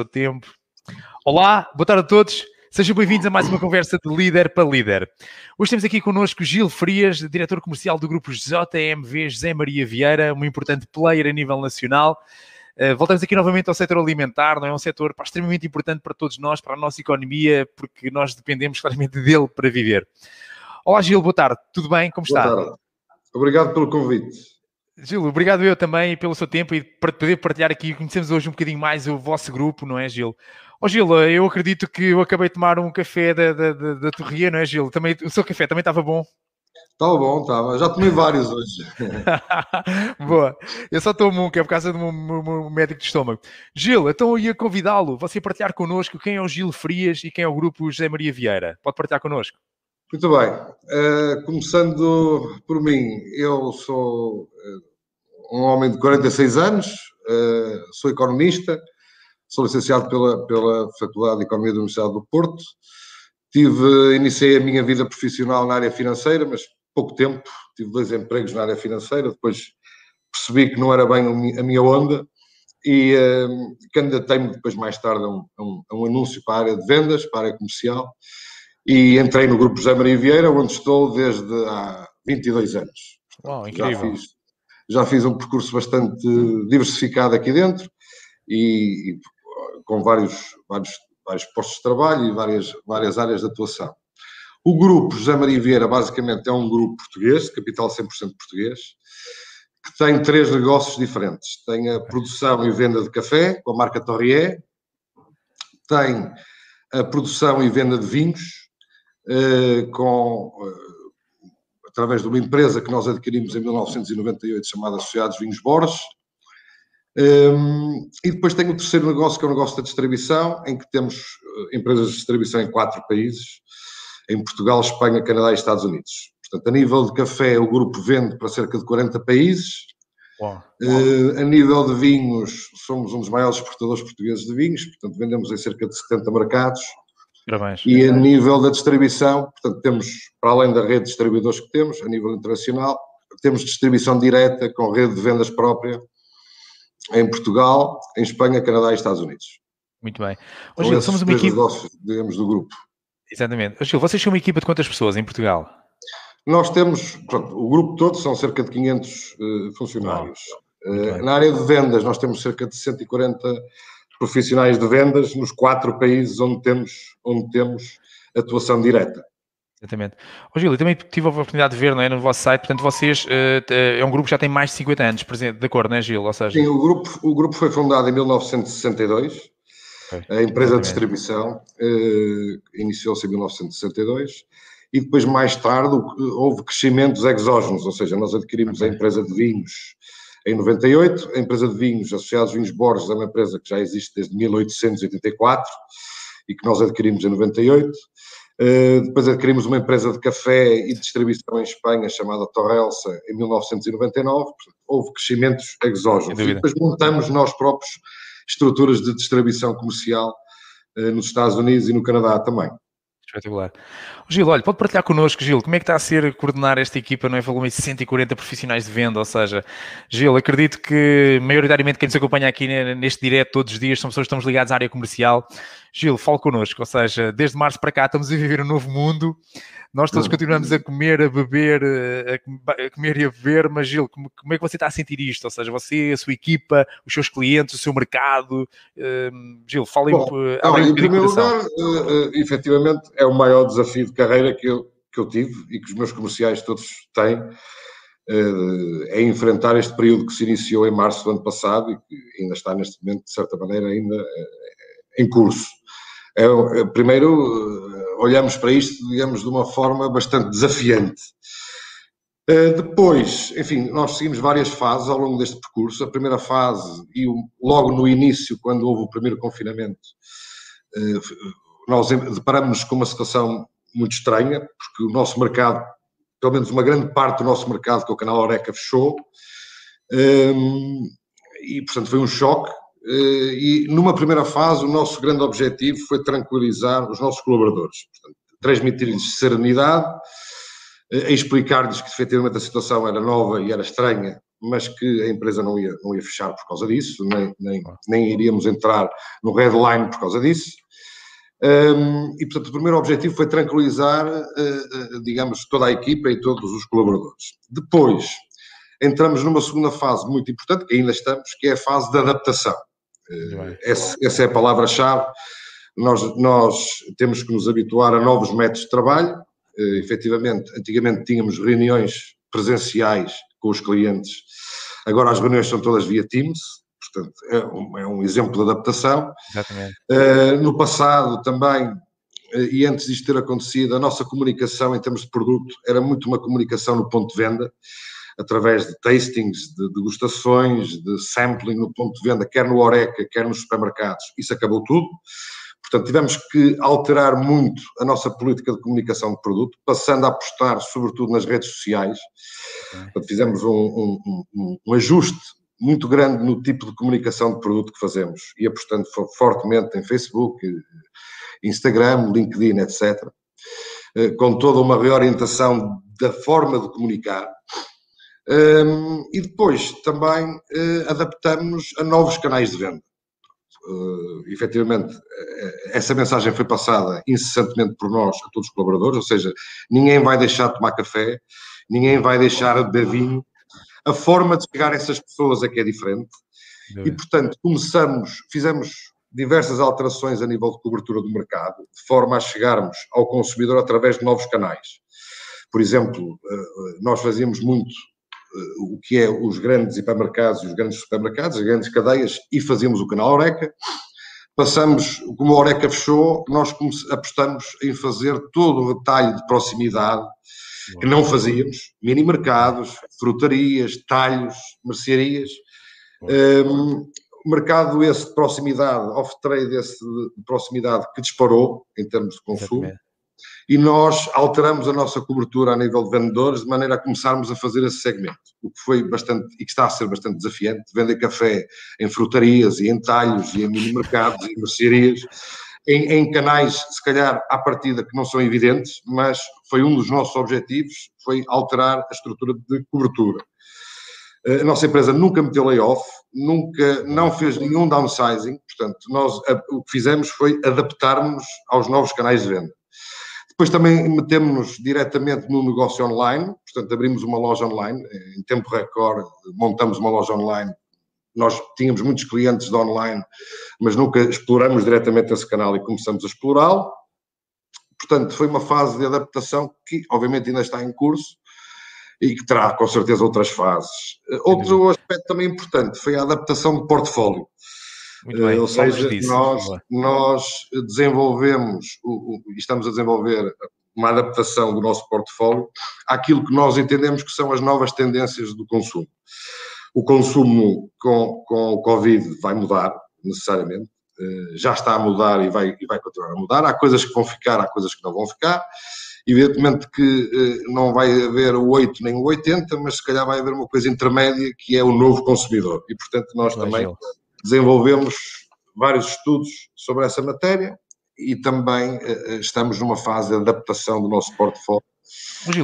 o tempo. Olá, boa tarde a todos. Sejam bem-vindos a mais uma conversa de líder para líder. Hoje temos aqui connosco Gil Frias, diretor comercial do grupo JMV José Maria Vieira, um importante player a nível nacional. Uh, voltamos aqui novamente ao setor alimentar, não é um setor pá, extremamente importante para todos nós, para a nossa economia, porque nós dependemos claramente dele para viver. Olá Gil, boa tarde, tudo bem? Como está? Boa tarde. Obrigado pelo convite. Gil, obrigado eu também pelo seu tempo e para poder partilhar aqui, conhecemos hoje um bocadinho mais o vosso grupo, não é, Gil? Ó oh, Gil, eu acredito que eu acabei de tomar um café da, da, da, da Torria, não é, Gil? Também, o seu café também estava bom? Estava bom, estava. Já tomei vários hoje. Boa. Eu só tomo um, que é por causa do meu, meu, médico de estômago. Gil, então eu ia convidá-lo, você partilhar connosco quem é o Gil Frias e quem é o grupo José Maria Vieira. Pode partilhar connosco? Muito bem. Uh, começando por mim, eu sou uh, um homem de 46 anos, uh, sou economista, sou licenciado pela, pela Faculdade de Economia da Universidade do Porto. Tive, iniciei a minha vida profissional na área financeira, mas pouco tempo, tive dois empregos na área financeira, depois percebi que não era bem a minha onda e uh, candidatei-me depois mais tarde a um, a, um, a um, anúncio para a área de vendas, para a área comercial e entrei no grupo José Maria Vieira, onde estou desde há 22 anos. Uau, incrível. Já fiz, já fiz um percurso bastante diversificado aqui dentro e, e com vários, vários, vários postos de trabalho e várias, várias áreas de atuação. O grupo José Maria Vieira, basicamente, é um grupo português, de capital 100% português, que tem três negócios diferentes. Tem a produção e venda de café, com a marca Torrier, tem a produção e venda de vinhos, eh, com através de uma empresa que nós adquirimos em 1998 chamada Associados Vinhos Borges. Um, e depois tem o terceiro negócio, que é o negócio da distribuição, em que temos eh, empresas de distribuição em quatro países, em Portugal, Espanha, Canadá e Estados Unidos. Portanto, a nível de café, o grupo vende para cerca de 40 países. Uau. Uh, a nível de vinhos, somos um dos maiores exportadores portugueses de vinhos, portanto, vendemos em cerca de 70 mercados. Parabéns. E a nível da distribuição, portanto, temos, para além da rede de distribuidores que temos, a nível internacional, temos distribuição direta com rede de vendas própria em Portugal, em Espanha, Canadá e Estados Unidos. Muito bem. Hoje, Gil, somos uma equipe. Negócios, digamos, do grupo. Exatamente. Gil, vocês são uma equipa de quantas pessoas em Portugal? Nós temos, pronto, o grupo todo são cerca de 500 uh, funcionários. Uh, na área de vendas, nós temos cerca de 140 profissionais de vendas nos quatro países onde temos, onde temos atuação direta. Exatamente. Ô Gil, eu também tive a oportunidade de ver não é, no vosso site, portanto, vocês uh, é um grupo que já tem mais de 50 anos, de acordo, não é, Gil? Ou seja... Sim, o grupo, o grupo foi fundado em 1962, okay. a empresa de distribuição uh, iniciou-se em 1962 e depois, mais tarde, houve crescimentos exógenos, ou seja, nós adquirimos okay. a empresa de vinhos em 98. A empresa de vinhos, Associados Vinhos Borges, é uma empresa que já existe desde 1884 e que nós adquirimos em 98. Uh, eh, depois adquirimos uma empresa de café e distribuição em Espanha chamada Torrelsa em 1999. Portanto, houve crescimentos exógenos. E depois montamos nós próprios estruturas de distribuição comercial uh, nos Estados Unidos e no Canadá também. Espetacular. Gil, olha, pode partilhar connosco, Gil, como é que está a ser coordenar esta equipa, não é? Falou-me 140 profissionais de venda, ou seja, Gil, acredito que maioritariamente quem nos acompanha aqui neste direto todos os dias são pessoas que estamos ligadas à área comercial. Gil, fale connosco, ou seja, desde março para cá estamos a viver um novo mundo, nós todos continuamos a comer, a beber, a comer e a beber, mas Gil, como, como, é que você está a sentir isto? Ou seja, você, a sua equipa, os seus clientes, o seu mercado. Uh, Gil, fale Bom, um, não, Em primeiro lugar, uh, uh, efetivamente, é o maior desafio de carreira que eu, que eu tive e que os meus comerciais todos têm. É enfrentar este período que se iniciou em março do ano passado e que ainda está neste momento, de certa maneira, ainda em curso. É, é primeiro, olhamos para isto, digamos, de uma forma bastante desafiante. Uh, depois, enfim, nós seguimos várias fases ao longo deste percurso. A primeira fase, e logo no início, quando houve o primeiro confinamento, uh, nós deparamos-nos com uma situação muito estranha, porque o nosso mercado, pelo menos uma grande parte do nosso mercado, que é o canal Oreca, fechou. Um, e, portanto, foi um choque. Eh, e numa primeira fase o nosso grande objetivo foi tranquilizar os nossos colaboradores, transmitir-lhes serenidade, eh, explicar-lhes que efetivamente a situação era nova e era estranha mas que a empresa não ia, não ia fechar por causa disso, nem, nem, nem iríamos entrar no redline por causa disso. Um, e, portanto, o primeiro objetivo foi tranquilizar, uh, digamos, toda a equipa e todos os colaboradores. Depois, entramos numa segunda fase muito importante, que ainda estamos, que é a fase de adaptação. Essa, essa, é a palavra-chave. Nós, nós temos que nos habituar a novos métodos de trabalho. Uh, efetivamente, antigamente tínhamos reuniões presenciais com os clientes, agora as reuniões são todas via Teams, portanto, é um, é um exemplo de adaptação. Exatamente. Uh, no passado também, uh, e antes disto ter acontecido, a nossa comunicação em termos de produto era muito uma comunicação no ponto de venda, através de tastings, de degustações, de sampling no ponto de venda, quer no Oreca, quer nos supermercados. Isso acabou tudo. Portanto, tivemos que alterar muito a nossa política de comunicação de produto, passando a apostar sobretudo nas redes sociais. Portanto, fizemos um, um, um, um ajuste muito grande no tipo de comunicação de produto que fazemos e apostando fortemente em Facebook, Instagram, LinkedIn, etc. Eh, com toda uma reorientação da forma de comunicar. Ehm, e depois também eh, adaptamos a novos canais de venda. Uh, efetivamente, essa mensagem foi passada incessantemente por nós a todos os colaboradores, ou seja, ninguém vai deixar de tomar café, ninguém vai deixar de beber vinho, a forma de chegar a essas pessoas é que é diferente. E, portanto, começamos, fizemos diversas alterações a nível de cobertura do mercado, de forma a chegarmos ao consumidor através de novos canais. Por exemplo, eh, eh, nós fazíamos muito eh, o que é os grandes hipermercados e os grandes supermercados, as grandes cadeias, e fazíamos o canal Oreca. Passamos, como a Oreca fechou, nós apostamos em fazer todo o retalho de proximidade que não fazíamos, mini mercados, frutarias, talhos, mercearias. Um, mercado esse de proximidade, off-trade esse de proximidade que disparou em termos de consumo. Exatamente. E nós alteramos a nossa cobertura a nível de vendedores de maneira a começarmos a fazer esse segmento, o que foi bastante e que está a ser bastante desafiante, vender café em frutarias e em talhos e em mini mercados e mercearias em, em, canais, se calhar, à partida, que não são evidentes, mas foi um dos nossos objetivos, foi alterar a estrutura de cobertura. A nossa empresa nunca meteu layoff, nunca, não fez nenhum downsizing, portanto, nós o que fizemos foi adaptarmos aos novos canais de venda. Depois também metemos-nos diretamente no negócio online, portanto, abrimos uma loja online, em tempo recorde, montamos uma loja online nós tínhamos muitos clientes de online, mas nunca exploramos diretamente esse canal e começamos a explorá-lo. Portanto, foi uma fase de adaptação que, obviamente, ainda está em curso e que terá, com certeza, outras fases. Outro aspecto também importante foi a adaptação do portfólio. Muito bem, Ou seja, nós, nós desenvolvemos e estamos a desenvolver uma adaptação do nosso portfólio àquilo que nós entendemos que são as novas tendências do consumo. O consumo com, com o Covid vai mudar, necessariamente. Eh, já está a mudar e vai, e vai continuar a mudar. Há coisas que vão ficar, há coisas que não vão ficar. Evidentemente que eh, não vai haver o 8 nem o 80, mas se calhar vai haver uma coisa intermédia que é o novo consumidor. E, portanto, nós também desenvolvemos vários estudos sobre essa matéria e também eh, estamos numa fase de adaptação do nosso portfólio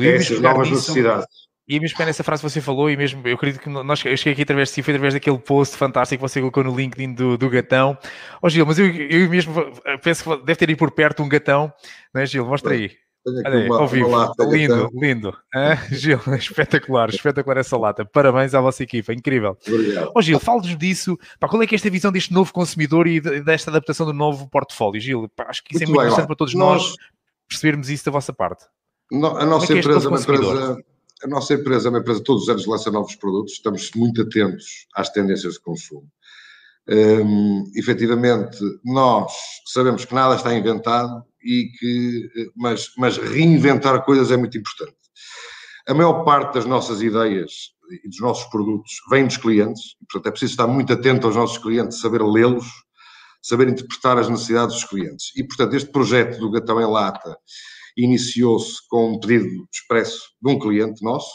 a essas novas necessidades. E mesmo pegar nessa frase que você falou, e mesmo eu acredito que nós, eu cheguei aqui através de si, foi através daquele post fantástico que você colocou no LinkedIn do, do gatão. Ó oh, Gil, mas eu, eu mesmo penso que deve ter aí por perto um gatão, não é, Gil? Mostra aí. Olha aí, uma, ao vivo. lindo, lindo. Ah, Gil, espetacular, espetacular essa lata. Parabéns à vossa equipa, incrível. Obrigado. Ó oh, Gil, fale-nos disso. Pá, qual é que é esta visão deste novo consumidor e desta adaptação do novo portfólio? Gil, pá, acho que isso muito é muito bem, importante para todos nós, nós percebermos isso da vossa parte. a nossa é, é empresa é uma empresa a nossa empresa é uma empresa todos os anos lança novos produtos, estamos muito atentos às tendências de consumo. Um, efetivamente, nós sabemos que nada está inventado e que, mas, mas reinventar coisas é muito importante. A maior parte das nossas ideias e dos nossos produtos vem dos clientes, portanto é preciso estar muito atento aos nossos clientes, saber lê-los, saber interpretar as necessidades dos clientes. E, portanto, este projeto do Gatão em Lata iniciou-se com um pedido expresso de um cliente nosso,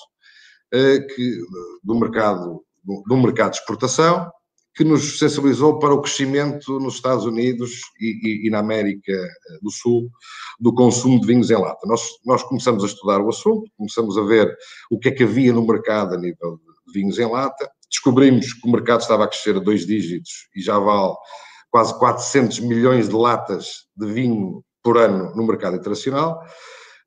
eh, que, do, mercado, do mercado de exportação, que nos sensibilizou para o crescimento nos Estados Unidos e, e, e, na América eh, do Sul do consumo de vinhos em lata. Nós, nós começamos a estudar o assunto, começamos a ver o que é que havia no mercado a nível vinhos em lata. Descobrimos que o mercado estava a crescer a dois dígitos e já vale quase 400 milhões de latas de vinho por ano no mercado internacional.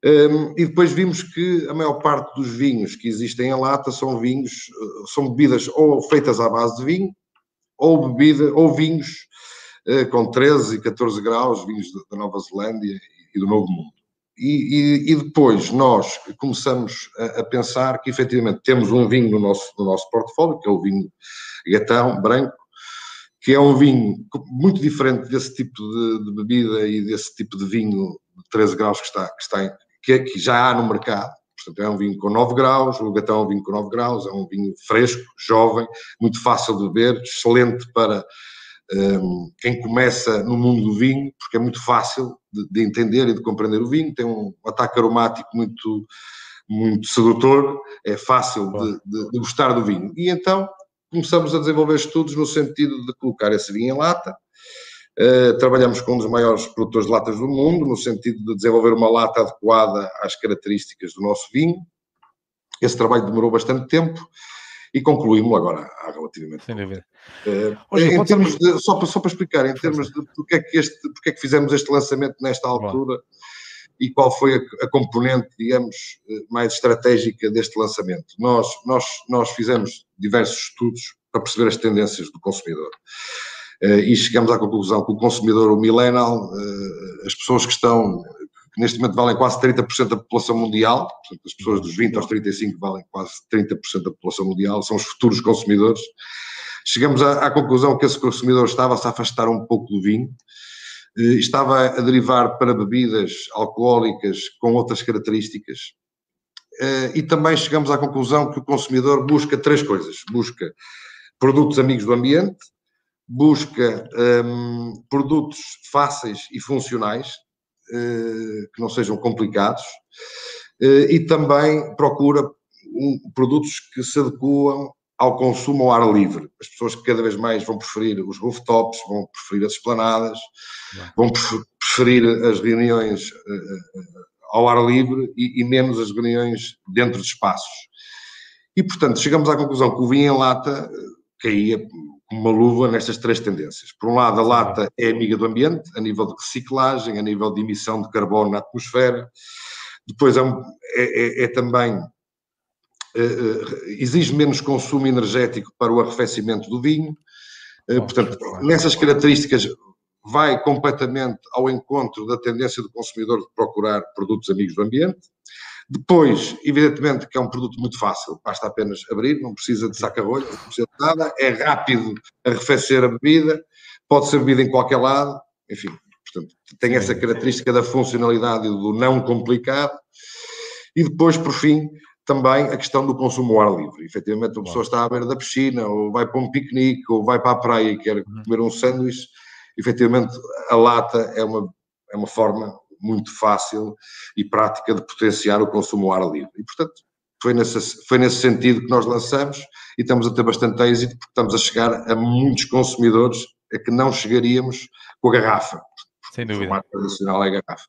Um, e depois vimos que a maior parte dos vinhos que existem em lata são vinhos, eh, são bebidas ou feitas à base de vinho, ou bebida, ou vinhos uh, com 13 e 14 graus, vinhos da Nova Zelândia e do Novo Mundo. E, e, e depois nós começamos a, a, pensar que efetivamente temos um vinho no nosso, no nosso portfólio, que é o vinho gatão, branco, que é um vinho muito diferente desse tipo de, de bebida e desse tipo de vinho de 13 graus que está, que está em, que, que já há no mercado. Portanto, é um vinho com 9 graus, o gatão é um vinho com 9 graus, é um vinho fresco, jovem, muito fácil de beber, excelente para um, quem começa no mundo do vinho, porque é muito fácil de, de, entender e de compreender o vinho, tem um ataque aromático muito, muito sedutor, é fácil de, de, de gostar do vinho. E então começamos a desenvolver estudos no sentido de colocar esse vinho em lata, Uh, trabalhamos com um dos maiores produtores de latas do mundo, no sentido de desenvolver uma lata adequada às características do nosso vinho. Esse trabalho demorou bastante tempo e concluímos agora há relativamente Sem dúvida. Uh, Hoje, em termos de, só, para, só para explicar, em termos de porque é, que este, porque é que fizemos este lançamento nesta altura Bom. e qual foi a, a, componente, digamos, eh, mais estratégica deste lançamento. Nós, nós, nós fizemos diversos estudos para perceber as tendências do consumidor. Eh, e chegamos à conclusão que o consumidor, o millennial, eh, as pessoas que estão, que neste momento valem quase 30% da população mundial, portanto, as pessoas dos 20 aos 35 valem quase 30% da população mundial, são os futuros consumidores. Chegamos à, à conclusão que esse consumidor estava-se a afastar um pouco do vinho, eh, estava a derivar para bebidas alcoólicas com outras características, e também chegamos à conclusão que o consumidor busca três coisas: busca produtos amigos do ambiente, busca um, produtos fáceis e funcionais, uh, que não sejam complicados, uh, e também procura um, produtos que se adequam ao consumo ao ar livre. As pessoas que cada vez mais vão preferir os rooftops, vão preferir as esplanadas, vão preferir as reuniões uh, ao ar livre e, e menos as reuniões dentro de espaços. E, portanto, chegamos à conclusão que o vinho em lata caía uma luva nestas três tendências. Por um lado, a lata é amiga do ambiente, a nível de reciclagem, a nível de emissão de carbono na atmosfera. Depois é, é, é, é também é, exige menos consumo energético para o arrefecimento do vinho. Portanto, nessas características vai completamente ao encontro da tendência do consumidor de procurar produtos amigos do ambiente. Depois, evidentemente que é um produto muito fácil, basta apenas abrir, não precisa de saca-rolho, não precisa de nada, é rápido arrefecer a bebida, pode ser bebida em qualquer lado, enfim, portanto, tem essa característica da funcionalidade e do não complicado. E depois, por fim, também a questão do consumo ao ar livre. Efetivamente, a pessoa está à beira da piscina, ou vai para um piquenique, ou vai para a praia e quer uhum. comer um sanduíche, efetivamente a lata é uma, é uma forma muito fácil e prática de potenciar o consumo ao ar livre. E, portanto, foi nesse, foi nesse sentido que nós lançamos e estamos a ter bastante êxito porque estamos a chegar a muitos consumidores a que não chegaríamos com a garrafa. Sem dúvida. O formato tradicional é a garrafa.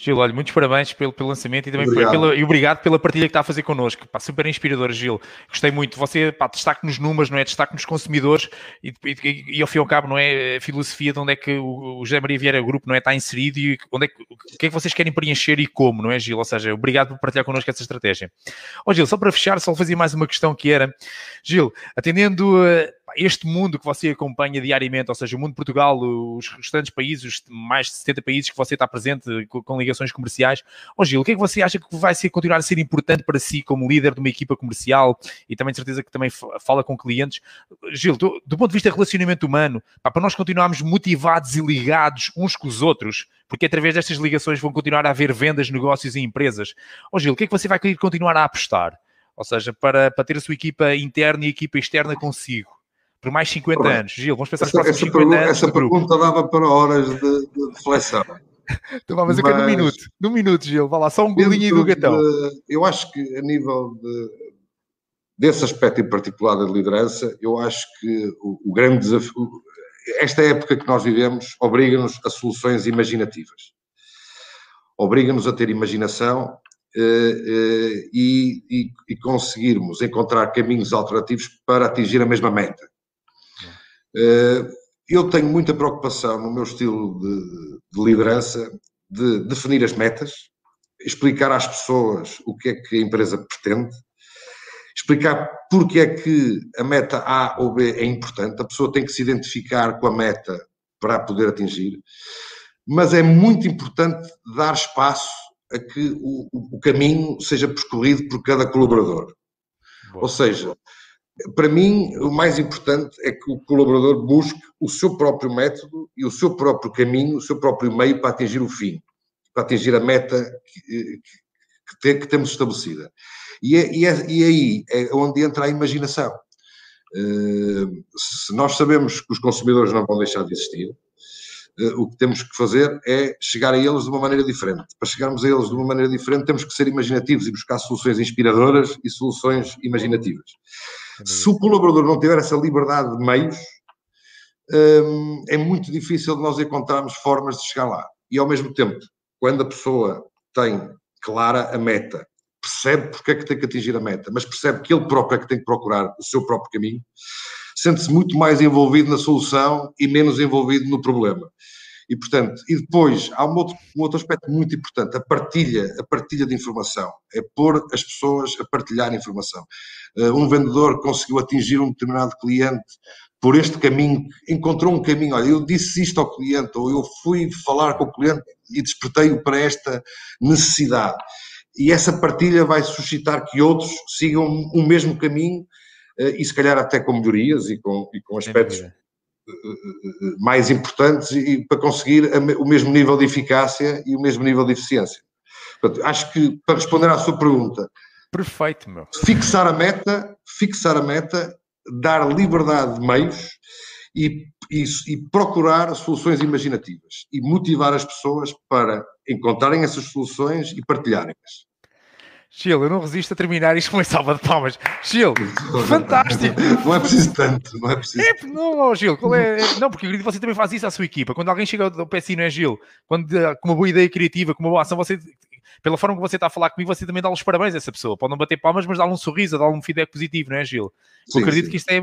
Gil, olha, muitos parabéns pelo, pelo lançamento e também obrigado. Pela, e obrigado pela partilha que está a fazer connosco. Pá, super inspirador, Gil. Gostei muito. Você pá, destaque nos números, não é? Destaque nos consumidores e, e, e, ao fim e ao cabo, não é? A filosofia de onde é que o, o José Maria Vieira Grupo não é? está inserido e onde é que, o que é que vocês querem preencher e como, não é, Gil? Ou seja, obrigado por partilhar connosco essa estratégia. Ó, oh, Gil, só para fechar, só fazia mais uma questão que era, Gil, atendendo. Uh, este mundo que você acompanha diariamente, ou seja, o mundo de Portugal, os restantes países, os mais de 70 países que você está presente com, ligações comerciais. Oh, Gil, o que é que você acha que vai ser, continuar a ser importante para si como líder de uma equipa comercial e também de certeza que também fala com clientes? Gil, do, do ponto de vista relacionamento humano, para nós continuarmos motivados e ligados uns com os outros, porque através destas ligações vão continuar a haver vendas, negócios e empresas. Ó oh, Gil, o que é que você vai querer continuar a apostar? Ou seja, para, para ter a sua equipa interna e a equipa externa consigo por mais 50 Pronto. anos. Gil, vamos pensar nos próximos essa 50 pergunta, anos. Essa pergunta dava para horas de, de reflexão. então vamos mas, num minuto. Num minuto, Gil. Vá lá, só um golinho do gatão. De, eu acho que a nível de, desse aspecto em particular da liderança, eu acho que o, o grande desafio, esta época que nós vivemos, obriga-nos a soluções imaginativas. Obriga-nos a ter imaginação e, e, e, conseguirmos encontrar caminhos alternativos para atingir a mesma meta. eu tenho muita preocupação no meu estilo de, de liderança de definir as metas, explicar às pessoas o que é que a empresa pretende, explicar porque é que a meta A ou B é importante, a pessoa tem que se identificar com a meta para poder atingir, mas é muito importante dar espaço a que o, o caminho seja percorrido por cada colaborador. Boa. Ou seja, para mim, o mais importante é que o colaborador busque o seu próprio método e o seu próprio caminho, o seu próprio meio para atingir o fim, para atingir a meta que, que, que temos estabelecida. E, é, e, é, e aí é onde entra a imaginação. Uh, se nós sabemos que os consumidores não vão deixar de existir, o que temos que fazer é chegar a eles de uma maneira diferente. Para chegarmos a eles de uma maneira diferente, temos que ser imaginativos e buscar soluções inspiradoras e soluções imaginativas. Se o colaborador não tiver essa liberdade de meios, um, é muito difícil de nós encontrarmos formas de chegar lá. E ao mesmo tempo, quando a pessoa tem clara a meta percebe porque é que tem que atingir a meta, mas percebe que ele próprio é que tem que procurar o seu próprio caminho, sente-se muito mais envolvido na solução e menos envolvido no problema. E, portanto, e depois há um outro, um outro aspecto muito importante, a partilha, a partilha de informação. É pôr as pessoas a partilhar informação. Uh, um vendedor conseguiu atingir um determinado cliente por este caminho, encontrou um caminho, olha, eu disse isto ao cliente, ou eu fui falar com o cliente e despertei-o para esta necessidade e essa partilha vai suscitar que outros sigam o mesmo caminho e se calhar até com melhorias e com, e com aspectos eh, eh, mais importantes e para conseguir o mesmo nível de eficácia e o mesmo nível de eficiência. Portanto, acho que para responder à sua pergunta, perfeito, meu. Fixar a meta, fixar a meta, dar liberdade de meios e, e, e procurar soluções imaginativas e motivar as pessoas para encontrarem essas soluções e partilharem-as. Gil, eu não resisto a terminar isto com uma salva de palmas. Gil, fantástico. Não é preciso tanto, não é preciso. É, não, Gil, qual é? Não, porque eu acredito que você também faz isso à sua equipa. Quando alguém chega ao pé não é Gil? Quando, com uma boa ideia criativa, com uma boa ação, você, pela forma que você está a falar comigo, você também dá os parabéns a essa pessoa. Pode não bater palmas, mas dá-lhe um sorriso, dá-lhe um feedback positivo, não é, Gil? Sim, eu acredito sim. que isto é,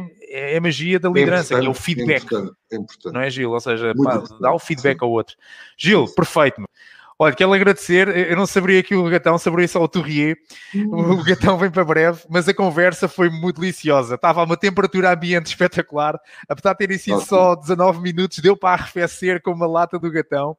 é a magia da liderança, é que é o feedback. É importante, é importante. Não é, Gil? Ou seja, pá, dá o feedback sim. ao outro. Gil, perfeito. -me. Olha, quero agradecer. Eu não saberia aqui o gatão, saberia só o Tourrier. O gatão vem para breve, mas a conversa foi muito deliciosa. Estava a uma temperatura ambiente espetacular. Apesar de terem sido só 19 minutos, deu para arrefecer com uma lata do gatão.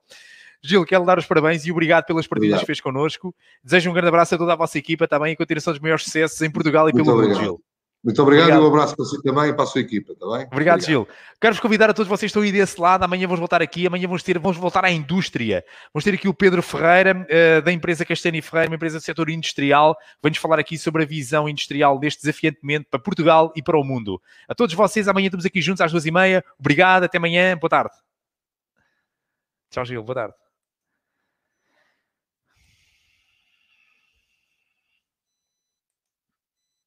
Gil, quero dar os parabéns e obrigado pelas partidas que fez connosco. Desejo um grande abraço a toda a vossa equipa também e continuação dos maiores sucessos em Portugal e muito pelo mundo, Gil. Muito obrigado, obrigado, e um abraço para si também e para a sua equipa, está bem? Obrigado, obrigado. Gil. Quero-vos convidar a todos vocês que estão aí desse lado. Amanhã vamos voltar aqui, amanhã vamos, ter, vamos voltar à indústria. Vamos ter aqui o Pedro Ferreira, uh, da empresa Castanho Ferreira, uma empresa do setor industrial. Vamos falar aqui sobre a visão industrial deste desafiante momento para Portugal e para o mundo. A todos vocês, amanhã estamos aqui juntos às duas e meia. Obrigado, até amanhã, boa tarde. Tchau, Gil, boa tarde.